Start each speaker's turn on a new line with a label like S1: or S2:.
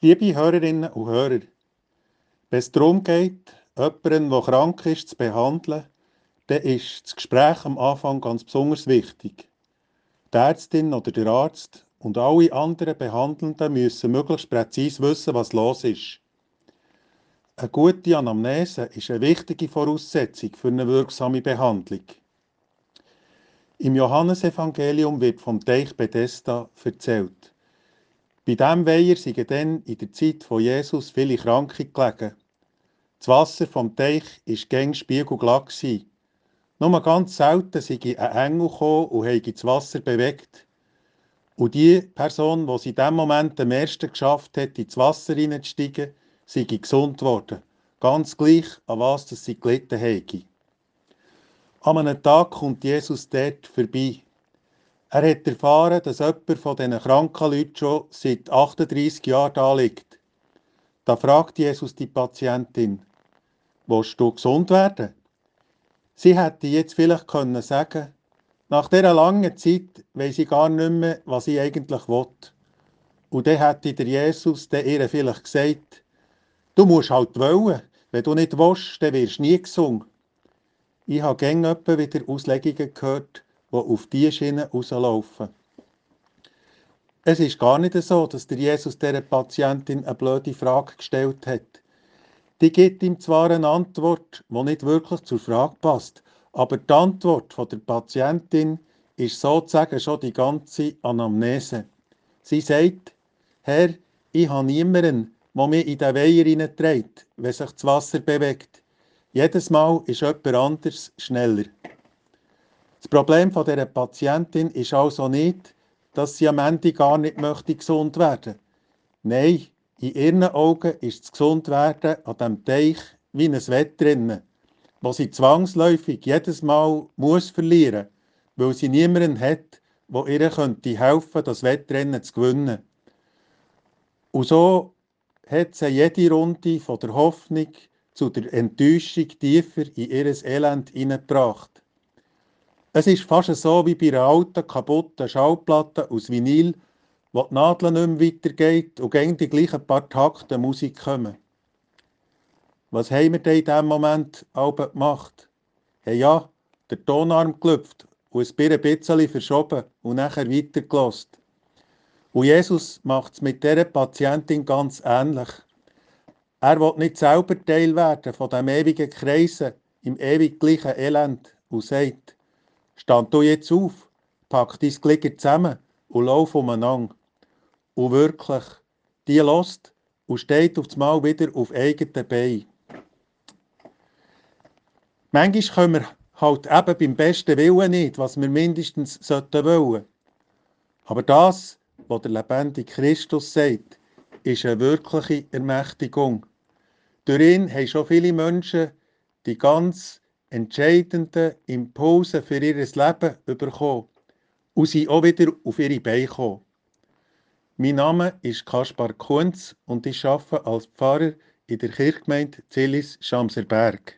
S1: Liebe Hörerinnen und Hörer, wenn es darum geht, jemanden, der krank ist, zu behandeln, dann ist das Gespräch am Anfang ganz besonders wichtig. Die Ärztin oder der Arzt und alle anderen Behandelnden müssen möglichst präzise wissen, was los ist. Eine gute Anamnese ist eine wichtige Voraussetzung für eine wirksame Behandlung. Im Johannesevangelium wird vom Teich Bethesda erzählt. Bei diesem Weiher sind dann in der Zeit von Jesus viele Kranke gelegen. Das Wasser vom Teich war gäng spiegelglatt. Nur ganz selten sei ein Engel gekommen und habe das Wasser bewegt. Und die Person, die es in diesem Moment am ersten geschafft hat, ins Wasser hineinzusteigen, sei gesund worden. Ganz gleich, an was sie gelitten habe. An einem Tag kommt Jesus dort vorbei. Er hat erfahren, dass jemand von diesen kranken Leuten schon seit 38 Jahren da liegt. Da fragt Jesus die Patientin, willst du gesund werden? Sie hätte jetzt vielleicht können sagen nach dieser langen Zeit weiß ich gar nicht mehr, was ich eigentlich will. Und dann hätte der Jesus der ihr vielleicht gesagt, du musst halt wollen, wenn du nicht willst, dann wirst du nie gesund. Ich habe gerne wieder Auslegungen gehört, die auf diese Schiene rauslaufen. Es ist gar nicht so, dass der Jesus dieser Patientin eine blöde Frage gestellt hat. Die gibt ihm zwar eine Antwort, die nicht wirklich zur Frage passt, aber die Antwort von der Patientin ist sozusagen schon die ganze Anamnese. Sie sagt, Herr, ich habe niemanden, der mich in den Weiher hineinträgt, wenn sich das Wasser bewegt. Jedes Mal ist jemand anders schneller. Das Problem von dieser Patientin ist also nicht, dass sie am Ende gar nicht möchte gesund werden. Nein, in ihren Augen ist das Gesundwerden an diesem Teich wie ein Wettrennen, wo sie zwangsläufig jedes Mal muss verlieren weil sie niemanden hat, der ihr könnte helfen das Wettrennen zu gewinnen. Und so hat sie jede Runde von der Hoffnung zu der Enttäuschung tiefer in ihr Elend hineingebracht. Es ist fast so wie bei einer alten, kaputten Schallplatte aus Vinyl, wo die Nadel nicht mehr weitergeht und gegen die gleichen paar Takte Musik kommen. Was haben wir denn in diesem Moment aber gemacht? Hey ja, den Tonarm gelüpft und es ein bisschen verschoben und nachher weitergelost. Und Jesus macht es mit dieser Patientin ganz ähnlich. Er will nicht selber Teil werden von dem ewigen Kreisen im ewig gleichen Elend und sagt, Stand du jetzt auf, pack dein Glieder zusammen und lauf umeinander. Und wirklich, die lost und steht auf Mal wieder auf eigenen Beinen. Manchmal können wir halt eben beim besten Willen nicht, was wir mindestens sollten wollen. Aber das, was der lebendige Christus sagt, ist eine wirkliche Ermächtigung. Durch ihn haben schon viele Menschen die ganz entscheidenden Impulse für ihr Leben bekommen und sind auch wieder auf ihre Beine gekommen. Mein Name ist Kaspar Kunz und ich arbeite als Pfarrer in der Kirchgemeinde Zillis-Schamserberg.